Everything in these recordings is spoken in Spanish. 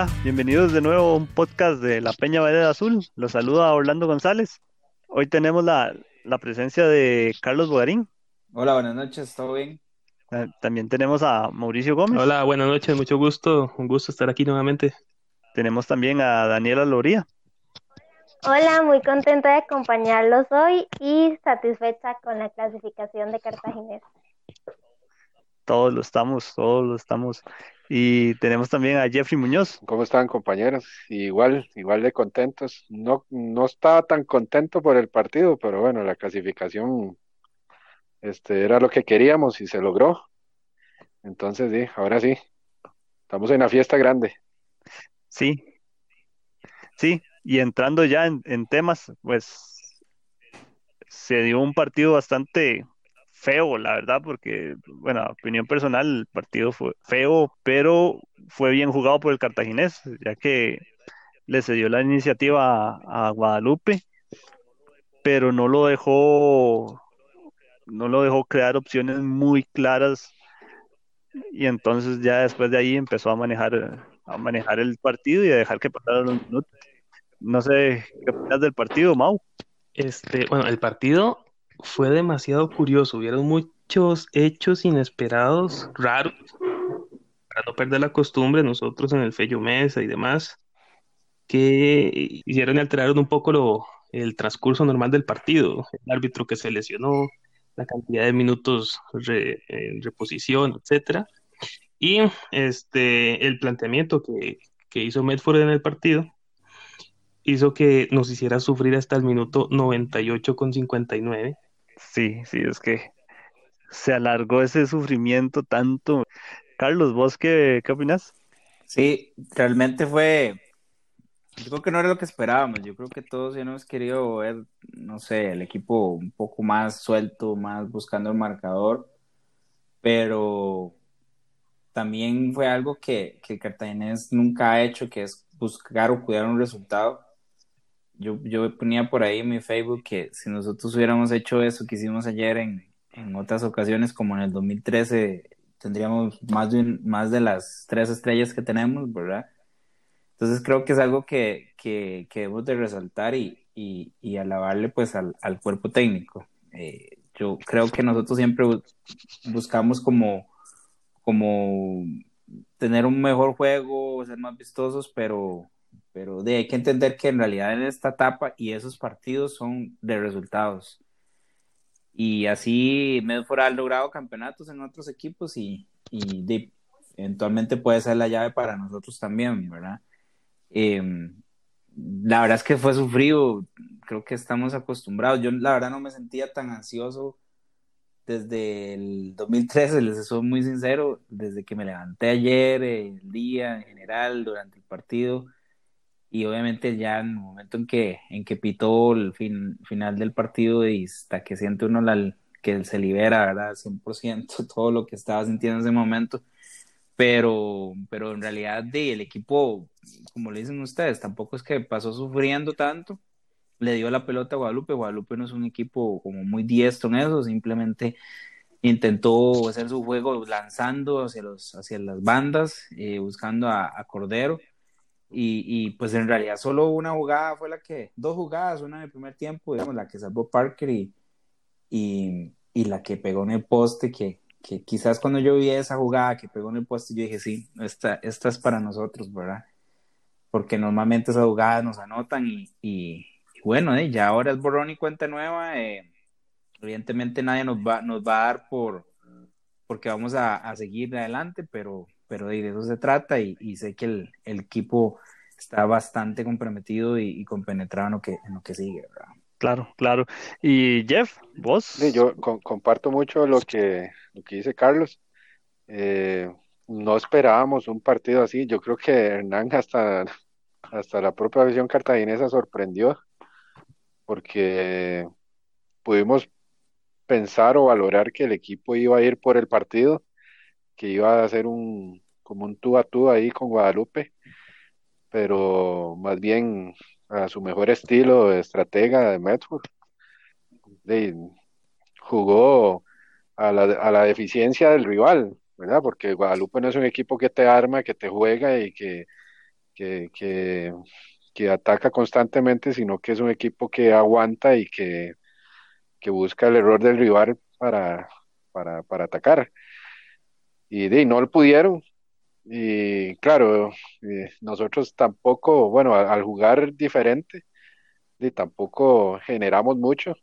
Hola, bienvenidos de nuevo a un podcast de La Peña Vereda Azul. Los saluda Orlando González. Hoy tenemos la, la presencia de Carlos Bogarín. Hola, buenas noches, ¿todo bien? También tenemos a Mauricio Gómez. Hola, buenas noches, mucho gusto, un gusto estar aquí nuevamente. Tenemos también a Daniela Loría. Hola, muy contenta de acompañarlos hoy y satisfecha con la clasificación de Cartaginés. Todos lo estamos, todos lo estamos. Y tenemos también a Jeffrey Muñoz. ¿Cómo están, compañeros? Igual, igual de contentos. No, no estaba tan contento por el partido, pero bueno, la clasificación este, era lo que queríamos y se logró. Entonces, sí, ahora sí, estamos en la fiesta grande. Sí, sí. Y entrando ya en, en temas, pues se dio un partido bastante feo, la verdad, porque, bueno, opinión personal, el partido fue feo, pero fue bien jugado por el Cartaginés, ya que le cedió la iniciativa a, a Guadalupe, pero no lo dejó, no lo dejó crear opciones muy claras, y entonces ya después de ahí empezó a manejar, a manejar el partido y a dejar que pasaran los minutos. No sé qué opinas del partido, Mau. Este, bueno, el partido fue demasiado curioso, hubieron muchos hechos inesperados, raros, para no perder la costumbre, nosotros en el Fello Mesa y demás, que hicieron y alteraron un poco lo, el transcurso normal del partido, el árbitro que se lesionó, la cantidad de minutos re- en reposición, etcétera, y este, el planteamiento que, que hizo Medford en el partido hizo que nos hiciera sufrir hasta el minuto 98 con 59. Sí, sí, es que se alargó ese sufrimiento tanto. Carlos, ¿vos qué, opinas? Sí, realmente fue, yo creo que no era lo que esperábamos, yo creo que todos ya hemos querido ver, no sé, el equipo un poco más suelto, más buscando el marcador, pero también fue algo que, que el nunca ha hecho, que es buscar o cuidar un resultado. Yo, yo ponía por ahí en mi Facebook que si nosotros hubiéramos hecho eso que hicimos ayer en, en otras ocasiones, como en el 2013, tendríamos más de, más de las tres estrellas que tenemos, ¿verdad? Entonces creo que es algo que, que, que debemos de resaltar y, y, y alabarle pues al, al cuerpo técnico. Eh, yo creo que nosotros siempre bu- buscamos como, como tener un mejor juego, ser más vistosos, pero, pero de, hay que entender que en realidad en esta etapa y esos partidos son de resultados. Y así Medford ha logrado campeonatos en otros equipos y, y de- eventualmente puede ser la llave para nosotros también, ¿verdad? Eh, la verdad es que fue sufrido, creo que estamos acostumbrados. Yo la verdad no me sentía tan ansioso desde el 2013, les soy muy sincero, desde que me levanté ayer, eh, el día en general, durante el partido, y obviamente ya en el momento en que, en que pitó el fin, final del partido y hasta que siente uno la, que se libera, ¿verdad? 100% todo lo que estaba sintiendo en ese momento, pero, pero en realidad de, el equipo, como le dicen ustedes, tampoco es que pasó sufriendo tanto, le dio la pelota a Guadalupe, Guadalupe no es un equipo como muy diestro en eso, simplemente intentó hacer su juego lanzando hacia, los, hacia las bandas, eh, buscando a, a Cordero, y, y, pues en realidad solo una jugada fue la que, dos jugadas, una en el primer tiempo, digamos, la que salvó Parker y, y, y la que pegó en el poste, que, que quizás cuando yo vi esa jugada que pegó en el poste, yo dije, sí, esta, esta es para nosotros, ¿verdad? Porque normalmente esas jugadas nos anotan y, y, bueno, eh, ya ahora es borrón y cuenta nueva, eh, evidentemente nadie nos va, nos va a dar por, porque vamos a, a seguir adelante, pero, pero de eso se trata y, y sé que el, el, equipo está bastante comprometido y, y, compenetrado en lo que, en lo que sigue, ¿verdad? Claro, claro. Y Jeff, vos. Sí, yo co comparto mucho lo que, lo que dice Carlos. Eh, no esperábamos un partido así. Yo creo que Hernán hasta, hasta la propia visión cartaginesa sorprendió porque pudimos pensar o valorar que el equipo iba a ir por el partido, que iba a hacer un como un tú a tú ahí con Guadalupe, pero más bien a su mejor estilo de estratega de Medford. Jugó a la, a la deficiencia del rival, ¿verdad? Porque Guadalupe no es un equipo que te arma, que te juega y que, que, que, que ataca constantemente, sino que es un equipo que aguanta y que, que busca el error del rival para, para, para atacar. Y no lo pudieron. Y claro, eh, nosotros tampoco, bueno, al, jugar diferente, tampoco generamos mucho.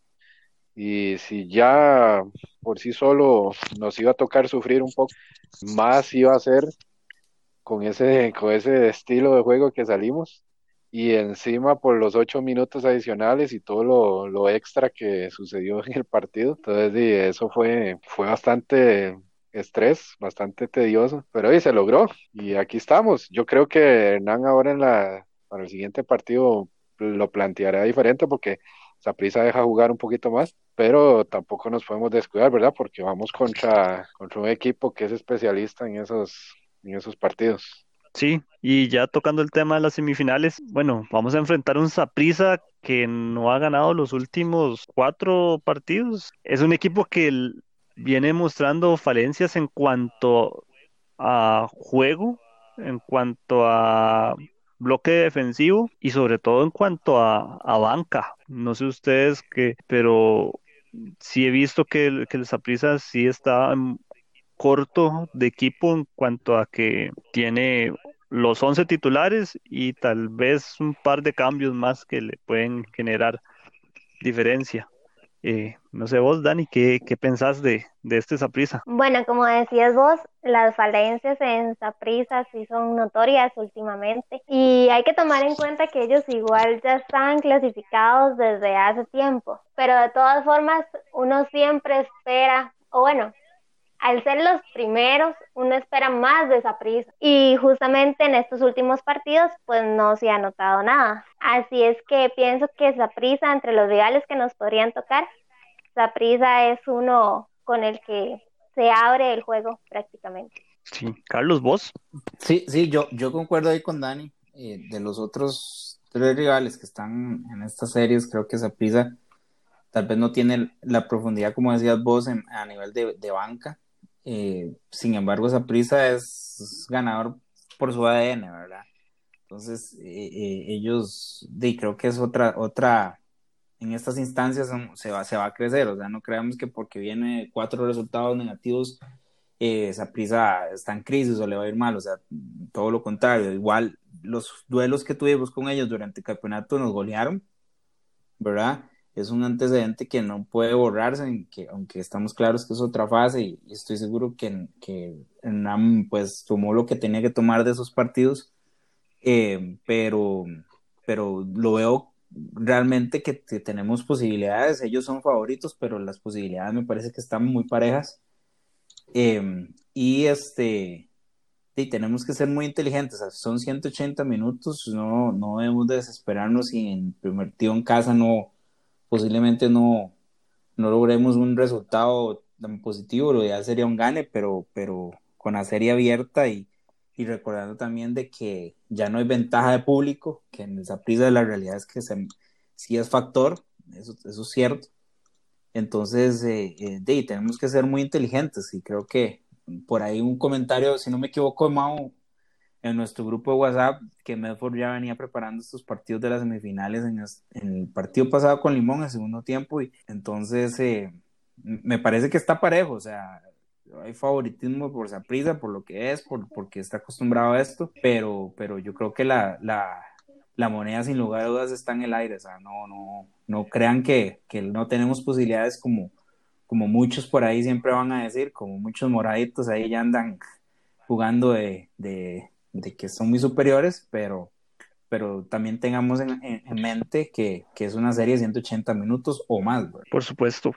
Y si ya por sí solo nos iba a tocar sufrir un poco, más iba a ser con ese, con ese estilo de juego que salimos. Y encima por los ocho minutos adicionales y todo lo, lo extra que sucedió en el partido. Entonces, eso fue, fue bastante estrés, bastante tedioso, pero hoy se logró y aquí estamos. Yo creo que Hernán ahora en la, para el siguiente partido lo planteará diferente porque Saprisa deja jugar un poquito más, pero tampoco nos podemos descuidar, ¿verdad? Porque vamos contra, contra un equipo que es especialista en esos, en esos partidos. Sí, y ya tocando el tema de las semifinales, bueno, vamos a enfrentar un Saprissa que no ha ganado los últimos cuatro partidos. Es un equipo que el- viene mostrando falencias en cuanto a juego, en cuanto a bloque defensivo y sobre todo en cuanto a, banca. No sé ustedes qué, pero sí he visto que que el Saprissa sí está corto de equipo en cuanto a que tiene los 11 titulares y tal vez un par de cambios más que le pueden generar diferencia. Eh, no sé vos, Dani, ¿qué, qué pensás de, de este Saprissa? Bueno, como decías vos, las falencias en Saprissa sí son notorias últimamente y hay que tomar en cuenta que ellos igual ya están clasificados desde hace tiempo, pero de todas formas uno siempre espera, o bueno, al ser los primeros, uno espera más de Saprissa y justamente en estos últimos partidos pues no se ha notado nada. Así es que pienso que Saprissa entre los rivales que nos podrían tocar, Saprissa es uno con el que se abre el juego prácticamente. Sí, Carlos, vos. Sí, sí, yo, yo concuerdo ahí con Dani. Eh, de los otros tres rivales que están en estas series, creo que Saprissa tal vez no tiene la profundidad, como decías vos, en- a nivel de, de banca. Eh, sin embargo, Saprissa es ganador por su ADN, ¿verdad? Entonces, eh, eh, ellos, de, creo que es otra, otra, en estas instancias son- se va, se va a crecer, o sea, no creamos que porque viene cuatro resultados negativos, eh, Saprissa está en crisis o le va a ir mal, o sea, todo lo contrario, igual los duelos que tuvimos con ellos durante el campeonato nos golearon, ¿verdad? Es un antecedente que no puede borrarse, en que, aunque estamos claros que es otra fase y, y estoy seguro que, que Hernán pues tomó lo que tenía que tomar de esos partidos, eh, pero, pero lo veo realmente que, que tenemos posibilidades, ellos son favoritos, pero las posibilidades me parece que están muy parejas. Eh, y este, y tenemos que ser muy inteligentes, son 180 minutos, no, no debemos desesperarnos si en primer tío en casa no, posiblemente no, no logremos un resultado tan positivo, lo ideal sería un gane, pero, pero con la serie abierta y, y recordando también de que ya no hay ventaja de público, que en esa prisa la realidad es que se, sí es factor, eso, eso es cierto. Entonces, eh, eh, de, tenemos que ser muy inteligentes y creo que por ahí un comentario, si no me equivoco, Mao, en nuestro grupo de WhatsApp, que Medford ya venía preparando estos partidos de las semifinales en, en el partido pasado con Limón, el segundo tiempo, y entonces eh, me parece que está parejo, o sea, hay favoritismo por Saprissa, por lo que es, por, porque está acostumbrado a esto, pero, pero yo creo que la, la, moneda sin lugar a dudas está en el aire, o sea, no, no, no crean que, que no tenemos posibilidades como, como muchos por ahí siempre van a decir, como muchos moraditos ahí ya andan jugando de, de que son muy superiores, pero, pero también tengamos en, en- en mente que, que es una serie de 180 minutos o más, ¿verdad? Por supuesto.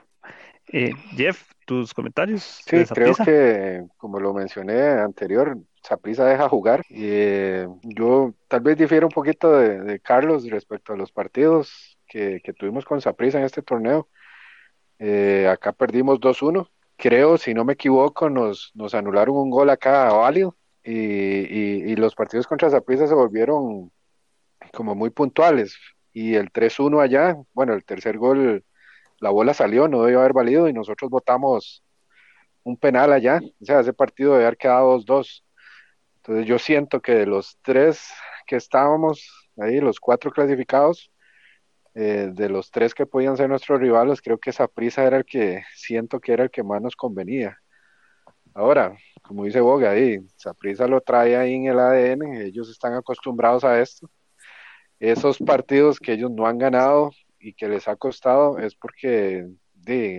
Eh, Jeff, tus comentarios Sí, creo que, como lo mencioné anterior, Saprissa deja jugar. Y, eh, yo tal vez difiero un poquito de, de Carlos respecto a los partidos que, que tuvimos con Saprissa en este torneo. Eh, acá perdimos 2-1. Creo, si no me equivoco, nos, nos anularon un gol acá válido. Y, y, y los partidos contra Saprissa se volvieron como muy puntuales. Y el 3-1 allá, bueno, el tercer gol, la bola salió, no debió haber valido y nosotros votamos un penal allá. O sea, ese partido debe haber quedado 2-2. Entonces yo siento que de los tres que estábamos ahí, los cuatro clasificados, eh, de los tres que podían ser nuestros rivales, creo que esa prisa era el que siento que era el que más nos convenía. Ahora, como dice Boga, ahí, prisa lo trae ahí en el ADN, ellos están acostumbrados a esto. Esos partidos que ellos no han ganado y que les ha costado es porque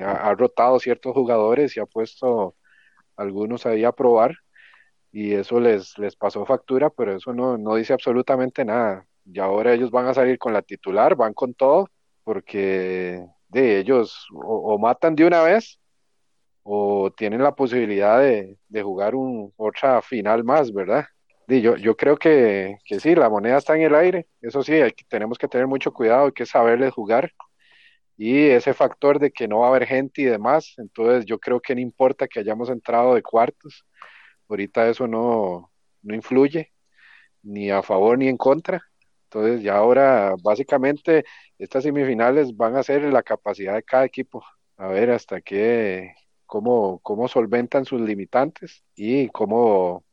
ha, rotado ciertos jugadores y ha puesto algunos ahí a probar y eso les, les pasó factura, pero eso no, no dice absolutamente nada. Y ahora ellos van a salir con la titular, van con todo, porque de ellos o, matan de una vez o tienen la posibilidad de, jugar un, otra final más, ¿verdad? Yo, yo creo que, que, sí, la moneda está en el aire, eso sí, tenemos que tener mucho cuidado, hay que saberles jugar. Y ese factor de que no va a haber gente y demás, entonces yo creo que no importa que hayamos entrado de cuartos, ahorita eso no, no influye ni a favor ni en contra, entonces ya ahora básicamente estas semifinales van a ser la capacidad de cada equipo, a ver hasta qué, cómo, cómo solventan sus limitantes y cómo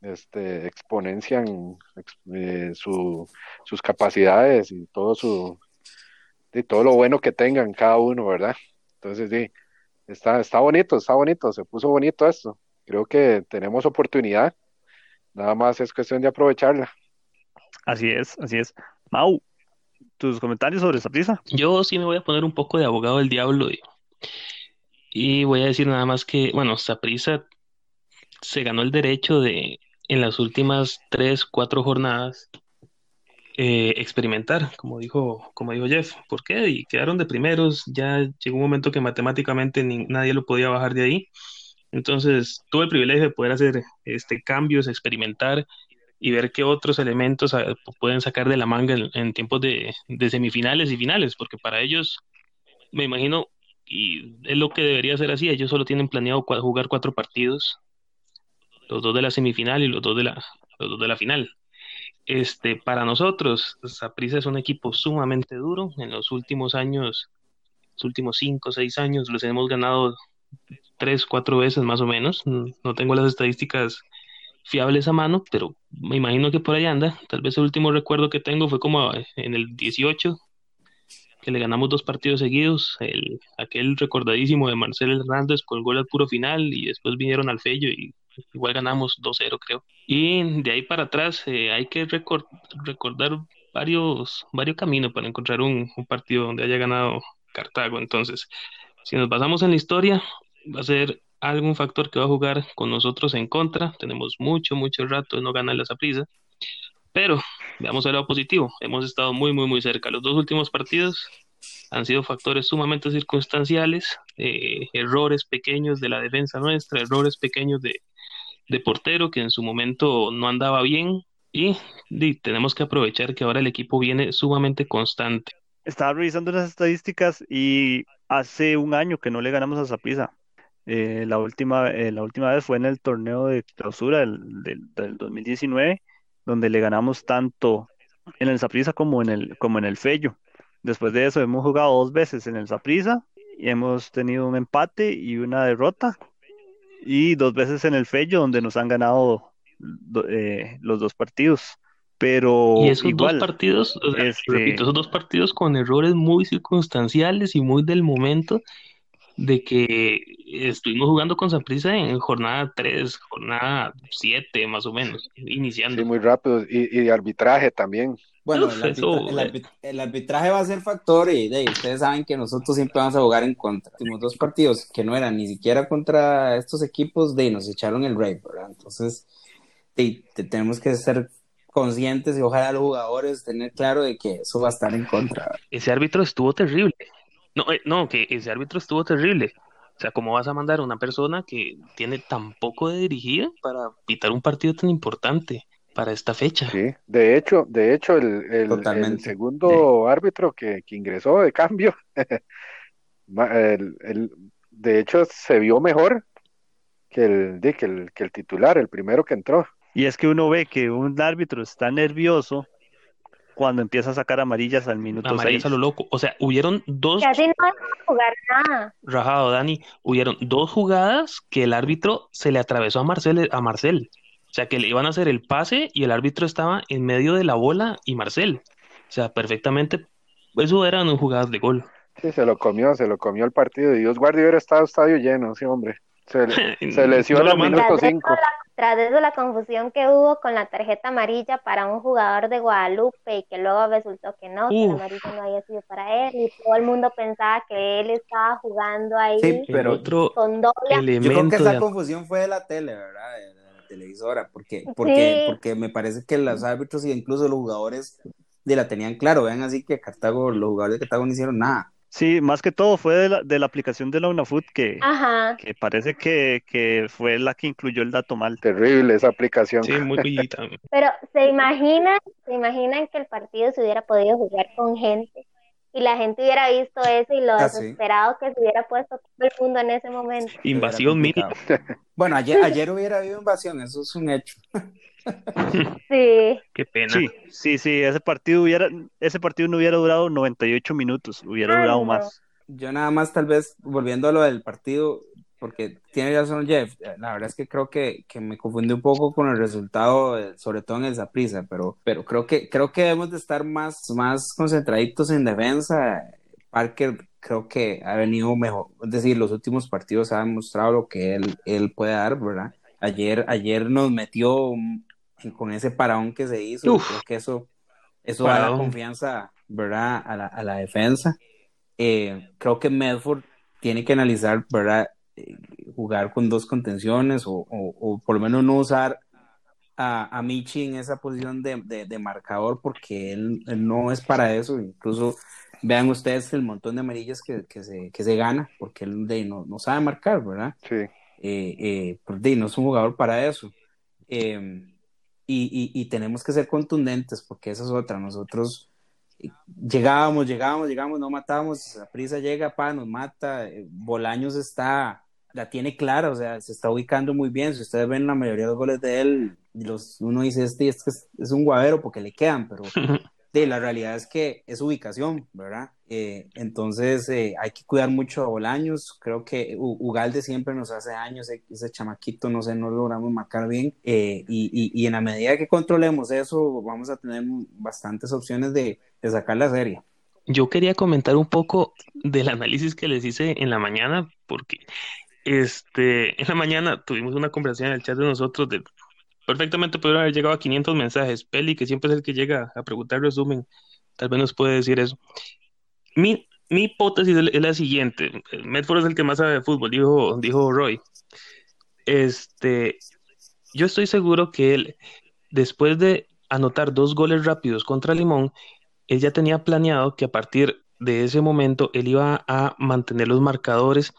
este, exponencian eh, su, sus capacidades y todo su, de todo lo bueno que tengan cada uno, ¿verdad? Entonces, sí, está, está bonito, está bonito, se puso bonito esto. Creo que tenemos oportunidad, nada más es cuestión de aprovecharla. Así es, así es. Mau, tus comentarios sobre esa prisa. Yo sí me voy a poner un poco de abogado del diablo y, y voy a decir nada más que, bueno, Saprisa se ganó el derecho de en las últimas tres, cuatro jornadas eh, experimentar, como dijo, como dijo Jeff. ¿Por qué? Y quedaron de primeros, ya llegó un momento que matemáticamente nadie lo podía bajar de ahí. Entonces, tuve el privilegio de poder hacer este, cambios, experimentar y ver qué otros elementos ah, pueden sacar de la manga en, tiempos de, semifinales y finales, porque para ellos, me imagino, y es lo que debería ser así, ellos solo tienen planeado jugar cuatro partidos, los dos de la semifinal y los dos de la, los dos de la final. Este, para nosotros, Saprissa es un equipo sumamente duro. En los últimos años, los últimos cinco o seis años, los hemos ganado tres, cuatro veces más o menos. No tengo las estadísticas fiables a mano, pero me imagino que por ahí anda. Tal vez el último recuerdo que tengo fue como en el 18, que le ganamos dos partidos seguidos. El, aquel recordadísimo de Marcel Hernández con el puro final y después vinieron al Fello y igual ganamos 2-0 creo. Y de ahí para atrás eh, hay que recordar varios, varios caminos para encontrar un, partido donde haya ganado Cartago. Entonces, si nos basamos en la historia, va a ser algún factor que va a jugar con nosotros en contra. Tenemos mucho, mucho rato de no ganar esa prisa. Pero veamos el lado positivo. Hemos estado muy, muy, muy cerca. Los dos últimos partidos han sido factores sumamente circunstanciales, eh, errores pequeños de la defensa nuestra, errores pequeños de, portero que en su momento no andaba bien y, tenemos que aprovechar que ahora el equipo viene sumamente constante. Estaba revisando las estadísticas y hace un año que no le ganamos a Zapisa. Eh, la, última, eh, la última vez fue en el torneo de clausura del, 2019, donde le ganamos tanto en el Zaprisa como en el, como en el Fello. Después de eso hemos jugado dos veces en el Zaprisa y hemos tenido un empate y una derrota y dos veces en el Fello, donde nos han ganado eh, los dos partidos. Pero y esos dos partidos, este repito, esos dos partidos con errores muy circunstanciales y muy del momento de que estuvimos jugando con Saprissa en jornada 3, jornada 7 más o menos, iniciando. Sí, muy rápido. Y, y arbitraje también. Bueno, eh. el, arbitraje va a ser factor y ustedes saben que nosotros siempre vamos a jugar en contra. Tuvimos dos partidos que no eran ni siquiera contra estos equipos, de nos echaron el rey, ¿verdad? Entonces, tenemos que ser conscientes y ojalá los jugadores tener claro de que eso va a estar en contra. Ese árbitro estuvo terrible. No, eh, no, que ese árbitro estuvo terrible. O sea, ¿cómo vas a mandar a una persona que tiene tan poco de dirigida para pitar un partido tan importante? para esta fecha. Sí, de hecho, de hecho el, el, segundo árbitro que, ingresó de cambio, el, de hecho se vio mejor que el, que, el, que el titular, el primero que entró. Y es que uno ve que un árbitro está nervioso cuando empieza a sacar amarillas al minuto Amarillas a lo loco. O sea, hubieron dos. Casi no a jugar nada. Rajado, Dani. Hubieron dos jugadas que el árbitro se le atravesó a Marcel, a Marcel O sea, que le iban a hacer el pase y el árbitro estaba en medio de la bola y Marcel. O sea, perfectamente, eso eran un jugadas de gol. Sí, se lo comió, se lo comió el partido. Y Dios guarde hubiera estado estadio lleno, sí, hombre. Se, le, se lesionó No de 5. eso, la- tras eso, la confusión que hubo con la tarjeta amarilla para un jugador de Guadalupe y que luego resultó que no, que la amarilla no había sido para él y todo el mundo pensaba que él estaba jugando ahí Sí, pero otro con doble Yo creo que elemento esa de... confusión fue de la tele, ¿verdad? De la televisora, porque, porque, Sí. porque me parece que los árbitros y incluso los jugadores de la tenían claro. Vean así que Cartago, los jugadores de Cartago no hicieron nada. Sí, más que todo fue de la, de la aplicación de la UNAFUT que, Ajá. que parece que, que fue la que incluyó el dato mal. Terrible esa aplicación. Sí, muy tam- Pero se imaginan, se imaginan que el partido se hubiera podido jugar con gente y la gente hubiera visto eso y lo Ah, sí. desesperado que se hubiera puesto todo el mundo en ese momento. invasión mínima. Bueno, ayer, ayer hubiera habido invasión, eso es un hecho. Sí, Qué pena. Sí, sí, sí, ese partido hubiera, ese partido no hubiera durado 98 minutos, hubiera Ay, durado no. más. Yo nada más tal vez volviendo a lo del partido, porque tiene razón Jeff, la verdad es que creo que, que me confundí un poco con el resultado, eh, sobre todo en el Saprissa, pero, pero creo que creo que debemos de estar más, más concentraditos en defensa. Parker creo que ha venido mejor, es decir, los últimos partidos ha demostrado lo que él, él puede dar, ¿verdad? Ayer, ayer nos metió con ese parón que se hizo, Uf. creo que eso, eso da la confianza, ¿verdad? A la, a la defensa. Eh, creo que Medford tiene que analizar, ¿verdad? Eh, jugar con dos contenciones o, o- o por lo menos no usar a, a Michi en esa posición de, de- de marcador porque él, él no es para eso. Incluso vean ustedes el montón de amarillas que, que se, que se gana porque él de, no, no sabe marcar, ¿verdad? Sí. eh, eh, pues, de, no es un jugador para eso. Eh, y, y- y tenemos que ser contundentes porque esa es otra. Nosotros llegábamos, llegábamos, llegábamos, no matábamos, la prisa llega, pa, nos mata. eh, Bolaños está, la tiene clara, o sea, se está ubicando muy bien. Si ustedes ven la mayoría de los goles de él, los, uno dice, este, este es, es un guavero porque le quedan, pero de la realidad es que es ubicación, ¿verdad? Eh, entonces eh, hay que cuidar mucho a Bolaños. Creo que U- Ugalde siempre nos hace años, ese, chamaquito, no sé, no logramos marcar bien. Eh, y, y- en la medida que controlemos eso, vamos a tener bastantes opciones de, de sacar la serie. Yo quería comentar un poco del análisis que les hice en la mañana, porque este, en la mañana tuvimos una conversación en el chat de nosotros de perfectamente pudieron haber llegado a 500 mensajes. Peli, que siempre es el que llega a preguntar resumen, tal vez nos puede decir eso. Mi, mi hipótesis es la siguiente: Medford es el que más sabe de fútbol, dijo, dijo Roy. Este, yo estoy seguro que él, después de anotar dos goles rápidos contra Limón, él ya tenía planeado que a partir de ese momento él iba a mantener los marcadores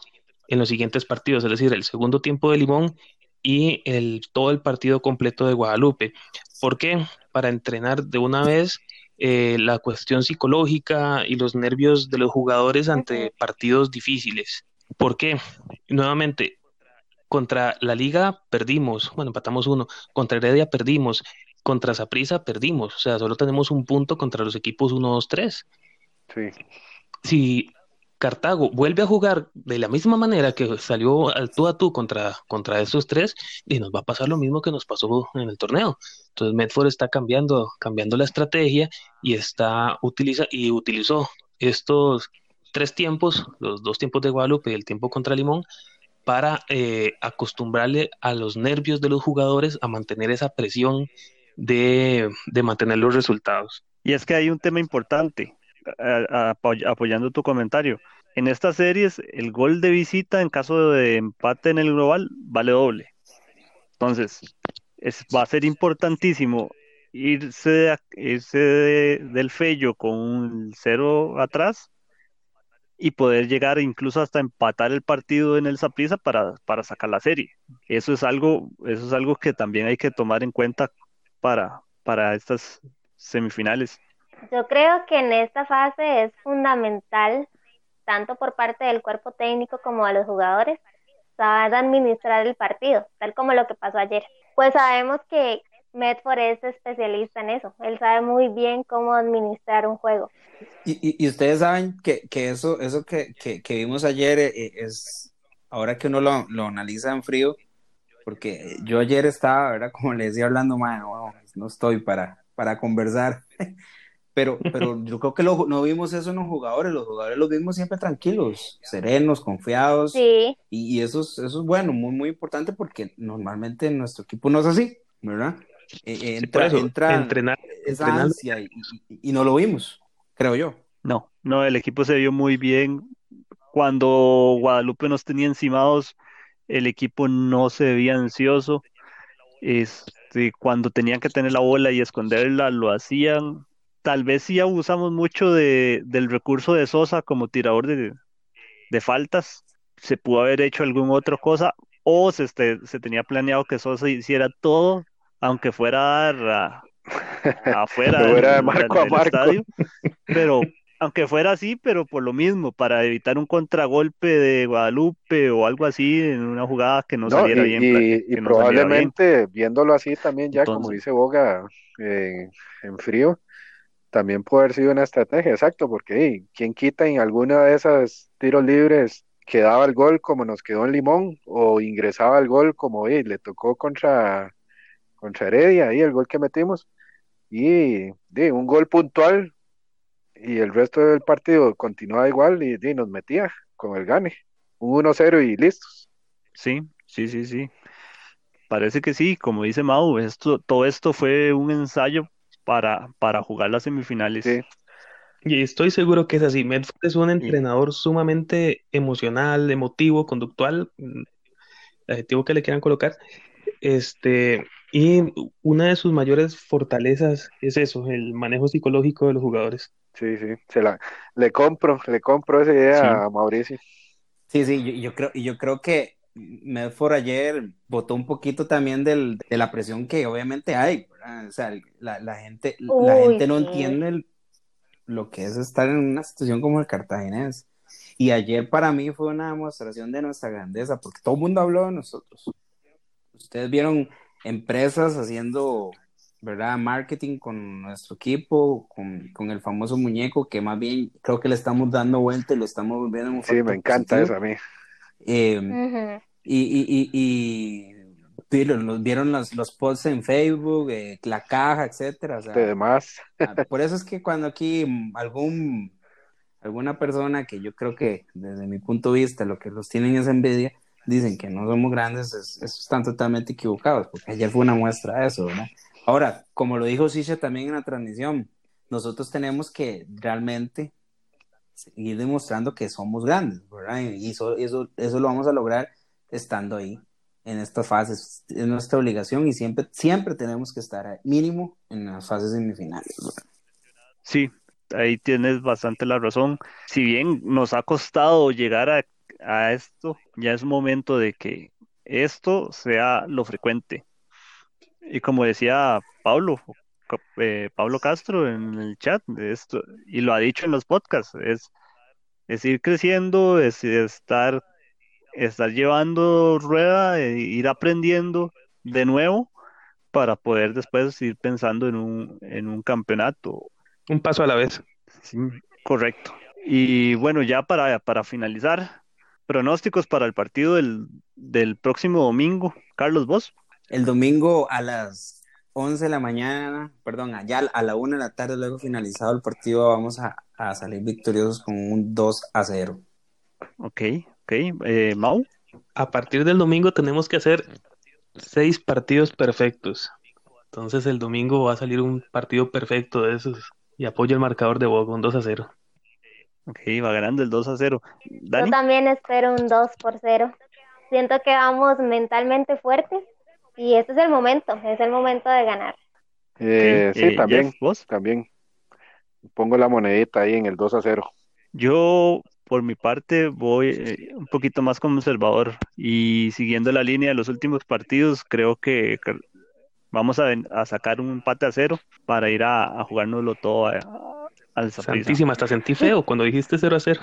en los siguientes partidos, es decir, el segundo tiempo de Limón y el, todo el partido completo de Guadalupe. ¿Por qué? Para entrenar de una vez eh, la cuestión psicológica y los nervios de los jugadores ante partidos difíciles. ¿Por qué? Nuevamente, contra la Liga perdimos, bueno, empatamos uno, contra Heredia perdimos, contra Saprissa perdimos, o sea, solo tenemos un punto contra los equipos 1, 2, 3. Sí. Si Cartago vuelve a jugar de la misma manera que salió al tú a tú contra, contra esos tres, y nos va a pasar lo mismo que nos pasó en el torneo. Entonces Medford está cambiando, cambiando la estrategia y está utiliza y utilizó estos tres tiempos, los dos tiempos de Guadalupe y el tiempo contra Limón, para eh, acostumbrarle a los nervios de los jugadores a mantener esa presión de, de mantener los resultados. Y es que hay un tema importante, apoyando tu comentario. En estas series, el gol de visita en caso de empate en el global vale doble. Entonces, es, va a ser importantísimo irse, de irse de- del Fello con un cero atrás y poder llegar incluso hasta empatar el partido en el Saprissa para, para sacar la serie. Eso es algo, eso es algo que también hay que tomar en cuenta para, para estas semifinales. Yo creo que en esta fase es fundamental, tanto por parte del cuerpo técnico como de los jugadores, saber administrar el partido, tal como lo que pasó ayer. Pues sabemos que Medford es especialista en eso, él sabe muy bien cómo administrar un juego. Y, y- ustedes saben que, que eso, eso que, que- que vimos ayer eh, es, ahora que uno lo, lo analiza en frío, porque yo ayer estaba, ¿verdad? Como les decía hablando, mano, no estoy para, para conversar. Pero, pero yo creo que lo, no vimos eso en los jugadores, los jugadores los vimos siempre tranquilos, serenos, confiados. Sí. Y, y eso, es, eso es bueno, muy, muy importante porque normalmente nuestro equipo no es así, ¿verdad? Eh, entra, eso, entra entrenar, esa entrenar. ansia y, y- y no lo vimos, creo yo. No, no, el equipo se vio muy bien. Cuando Guadalupe nos tenía encimados, el equipo no se veía ansioso. Este, cuando tenían que tener la bola y esconderla, lo hacían. Tal vez sí abusamos mucho de, del recurso de Sosa como tirador de, de faltas. Se pudo haber hecho alguna otra cosa o se, este, se tenía planeado que Sosa hiciera todo, aunque fuera a dar a- afuera de marco del- a marco. estadio. Pero aunque fuera así, pero por lo mismo, para evitar un contragolpe de Guadalupe o algo así en una jugada que no No, saliera y, bien. y- no bien. probablemente viéndolo así también ya, como dice Boga, eh, en frío, también puede haber sido una estrategia, exacto, porque hey, quién quita en alguna de esas tiros libres quedaba el gol como nos quedó en Limón o ingresaba el gol como hey, le tocó contra, contra Heredia, ahí el gol que metimos y di, un gol puntual y el resto del partido continuaba igual y di, nos metía con el gane, un 1-0 y listos. Sí, sí, sí, sí. Parece que sí, como dice Mau, esto, todo esto fue un ensayo para, para jugar las semifinales. Sí. Y estoy seguro que es así. Medford es un entrenador sumamente emocional, emotivo, conductual, mm, el adjetivo que le quieran colocar. Este, y una de sus mayores fortalezas es eso, el manejo psicológico de los jugadores. Sí, sí, se la, le compro, le compro esa idea Sí. a Mauricio. Sí, sí, yo, yo creo, y yo creo que Medford ayer votó un poquito también del, de la presión que obviamente hay, ¿verdad? O sea, la, la gente, la gente no sí. entiende el- lo que es estar en una situación como el cartaginés. Y ayer para mí fue una demostración de nuestra grandeza, porque todo el mundo habló de nosotros. Ustedes vieron empresas haciendo, ¿verdad? Marketing con nuestro equipo, con, con el famoso muñeco, que más bien creo que le estamos dando vuelta y lo estamos volviendo un Sí, me encanta positivo. eso a mí. Eh, Ujú. y, y, y, y vieron, los, vieron los, los posts en Facebook, eh, la caja, etcétera. O sea, demás, ah, por eso es que cuando aquí mm, algún alguna persona que yo creo que desde mi punto de vista lo que los tienen es envidia, dicen que no somos grandes, es- eso están totalmente equivocados, porque ayer fue una muestra de eso, ¿verdad? Ahora, como lo dijo Sisha también en la transmisión, nosotros tenemos que realmente seguir demostrando que somos grandes, ¿verdad? Y eso, eso, eso lo vamos a lograr estando ahí en estas fases. Es nuestra obligación y siempre, siempre tenemos que estar mínimo en las fases semifinales. Sí, ahí tienes bastante la razón. Si bien nos ha costado llegar a, a esto, ya es momento de que esto sea lo frecuente. Y como decía Pablo, eh, Pablo Castro en el chat, de esto, y lo ha dicho en los podcasts, es, es ir creciendo, es estar, estar llevando rueda, e ir aprendiendo de nuevo para poder después ir pensando en un, en un campeonato Un paso a la vez. Sí, correcto. Y bueno, ya para, para finalizar, pronósticos para el partido del, del próximo domingo. Carlos, vos. El domingo a las 11 de la mañana, perdón, allá a la 1 de la tarde, luego finalizado el partido, vamos a, a salir victoriosos con un 2 a 0. Ok, ok. Eh, Mau. A partir del domingo tenemos que hacer seis partidos perfectos. Entonces el domingo va a salir un partido perfecto de esos. Y apoyo el marcador de Boca, un 2 a 0. Ok, va ganando el 2 a 0. Yo Dani. también espero un 2 por 0. Siento que vamos mentalmente fuertes y este es el momento, es el momento de ganar. Eh, sí, eh, también, Jeff, vos. también. Pongo la monedita ahí en el 2 a 0. Yo, por mi parte, voy eh, un poquito más conservador y siguiendo la línea de los últimos partidos, creo que vamos a, a sacar un empate a cero para ir a, a jugárnoslo todo a- a- al. Santísima, hasta sentí feo cuando dijiste 0 a 0.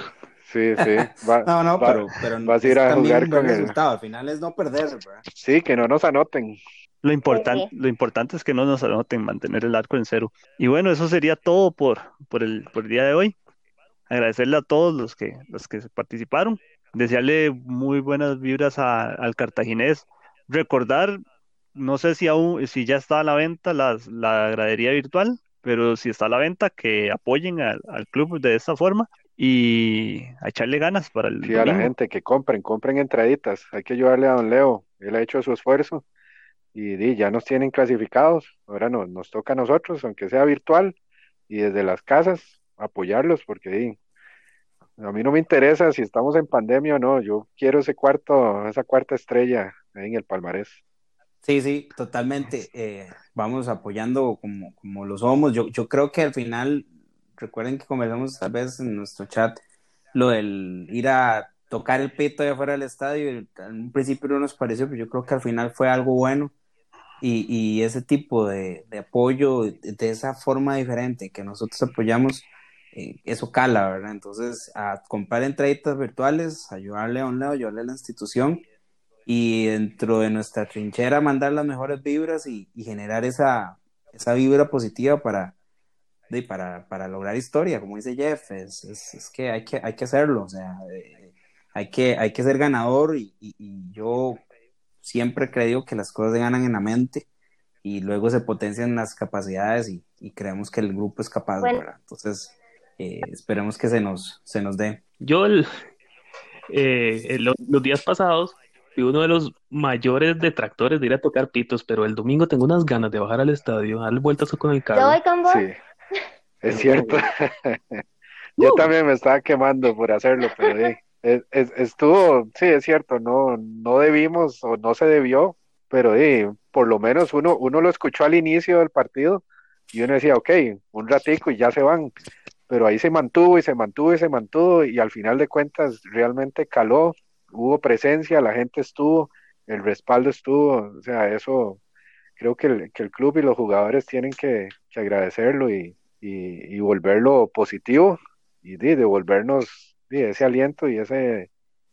Sí, sí. Va, No, no, va- pero, pero vas a ir a jugar con el- resultado. Al final es no perder, ¿verdad? Sí, que no nos anoten. Lo importante, sí. lo importante es que no nos anoten, mantener el arco en cero. Y bueno, eso sería todo por, por el, por el día de hoy. Agradecerle a todos los que, los que participaron. Desearle muy buenas vibras a- al cartaginés. recordar, no sé si aún, si ya está a la venta las, la gradería virtual, pero si está a la venta, que apoyen al, al club de esta forma y a echarle ganas para el Sí, a la domingo. gente que compren, compren entraditas. Hay que ayudarle a don Leo. Él ha hecho su esfuerzo y, di, ya nos tienen clasificados. Ahora no, nos toca a nosotros, aunque sea virtual y desde las casas, apoyarlos porque di, a mí no me interesa si estamos en pandemia o no. Yo quiero ese cuarto, esa cuarta estrella ahí en el palmarés. Sí, sí, totalmente. Eh, vamos apoyando como, como lo somos. Yo, yo creo que al final, recuerden que conversamos tal vez en nuestro chat, lo del ir a tocar el pito de afuera del estadio, un principio no nos pareció, pero yo creo que al final fue algo bueno. Y, ese tipo de, apoyo, de, esa forma diferente que nosotros apoyamos, eh, eso cala, ¿verdad? Entonces, a comprar entraditas virtuales, ayudarle a un lado, ayudarle a la institución y dentro de nuestra trinchera mandar las mejores vibras y, y generar esa, esa vibra positiva para, de, para, para lograr historia, como dice Jeff, es, es, es que, hay que hay que hacerlo, o sea, eh, hay, que, hay que ser ganador y, y, y, yo siempre he creído que las cosas se ganan en la mente y luego se potencian las capacidades y, y creemos que el grupo es capaz, bueno. ¿verdad? Entonces, eh, esperemos que se nos, se nos dé. Yo el, eh, los, los días pasados fui uno de los mayores detractores de ir a tocar pitos, pero el domingo tengo unas ganas de bajar al estadio, dar vueltas con el carro. Yo voy con vos. Sí, es cierto. Yo uh. también me estaba quemando por hacerlo, pero es, estuvo, sí, es cierto, no, no debimos o no se debió, pero sí, por lo menos uno, uno lo escuchó al inicio del partido y uno decía, ok, un ratico y ya se van, pero ahí se mantuvo y se mantuvo y se mantuvo y al final de cuentas realmente caló, hubo presencia, la gente estuvo, el respaldo estuvo, o sea, eso creo que el, que el club y los jugadores tienen que, que agradecerlo y, y, y, volverlo positivo y de, devolvernos de ese aliento y ese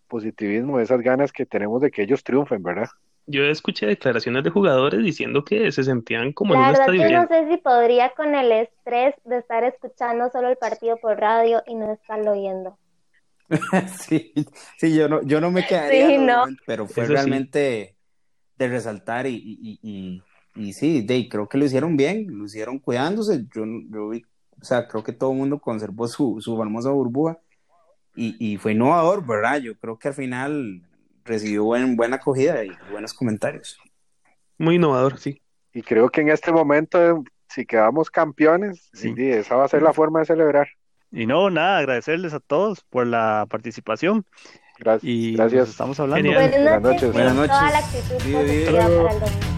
positivismo, esas ganas que tenemos de que ellos triunfen, ¿verdad? Yo escuché declaraciones de jugadores diciendo que se sentían como la en un verdad, estadio yo no sé si podría con el estrés de estar escuchando solo el partido por radio y no estarlo oyendo. sí, sí, yo no, yo no me quedaría, Sí, no. pero fue Eso sí. realmente de resaltar y, y, y, y sí, de, creo que lo hicieron bien, lo hicieron cuidándose, yo, yo vi, o sea, creo que todo el mundo conservó su, su famosa burbuja y, y fue innovador, ¿verdad? Yo creo que al final recibió buen, buena acogida y buenos comentarios. Muy innovador, sí. Y creo que en este momento, si quedamos campeones, Sí. sí, esa va a ser la forma de celebrar. Y no, nada, agradecerles a todos por la participación Gracias. y nos Gracias. estamos hablando. Buenas Buenas noches, Buenas toda noches. la actitud Vive, vive. positiva para el domingo.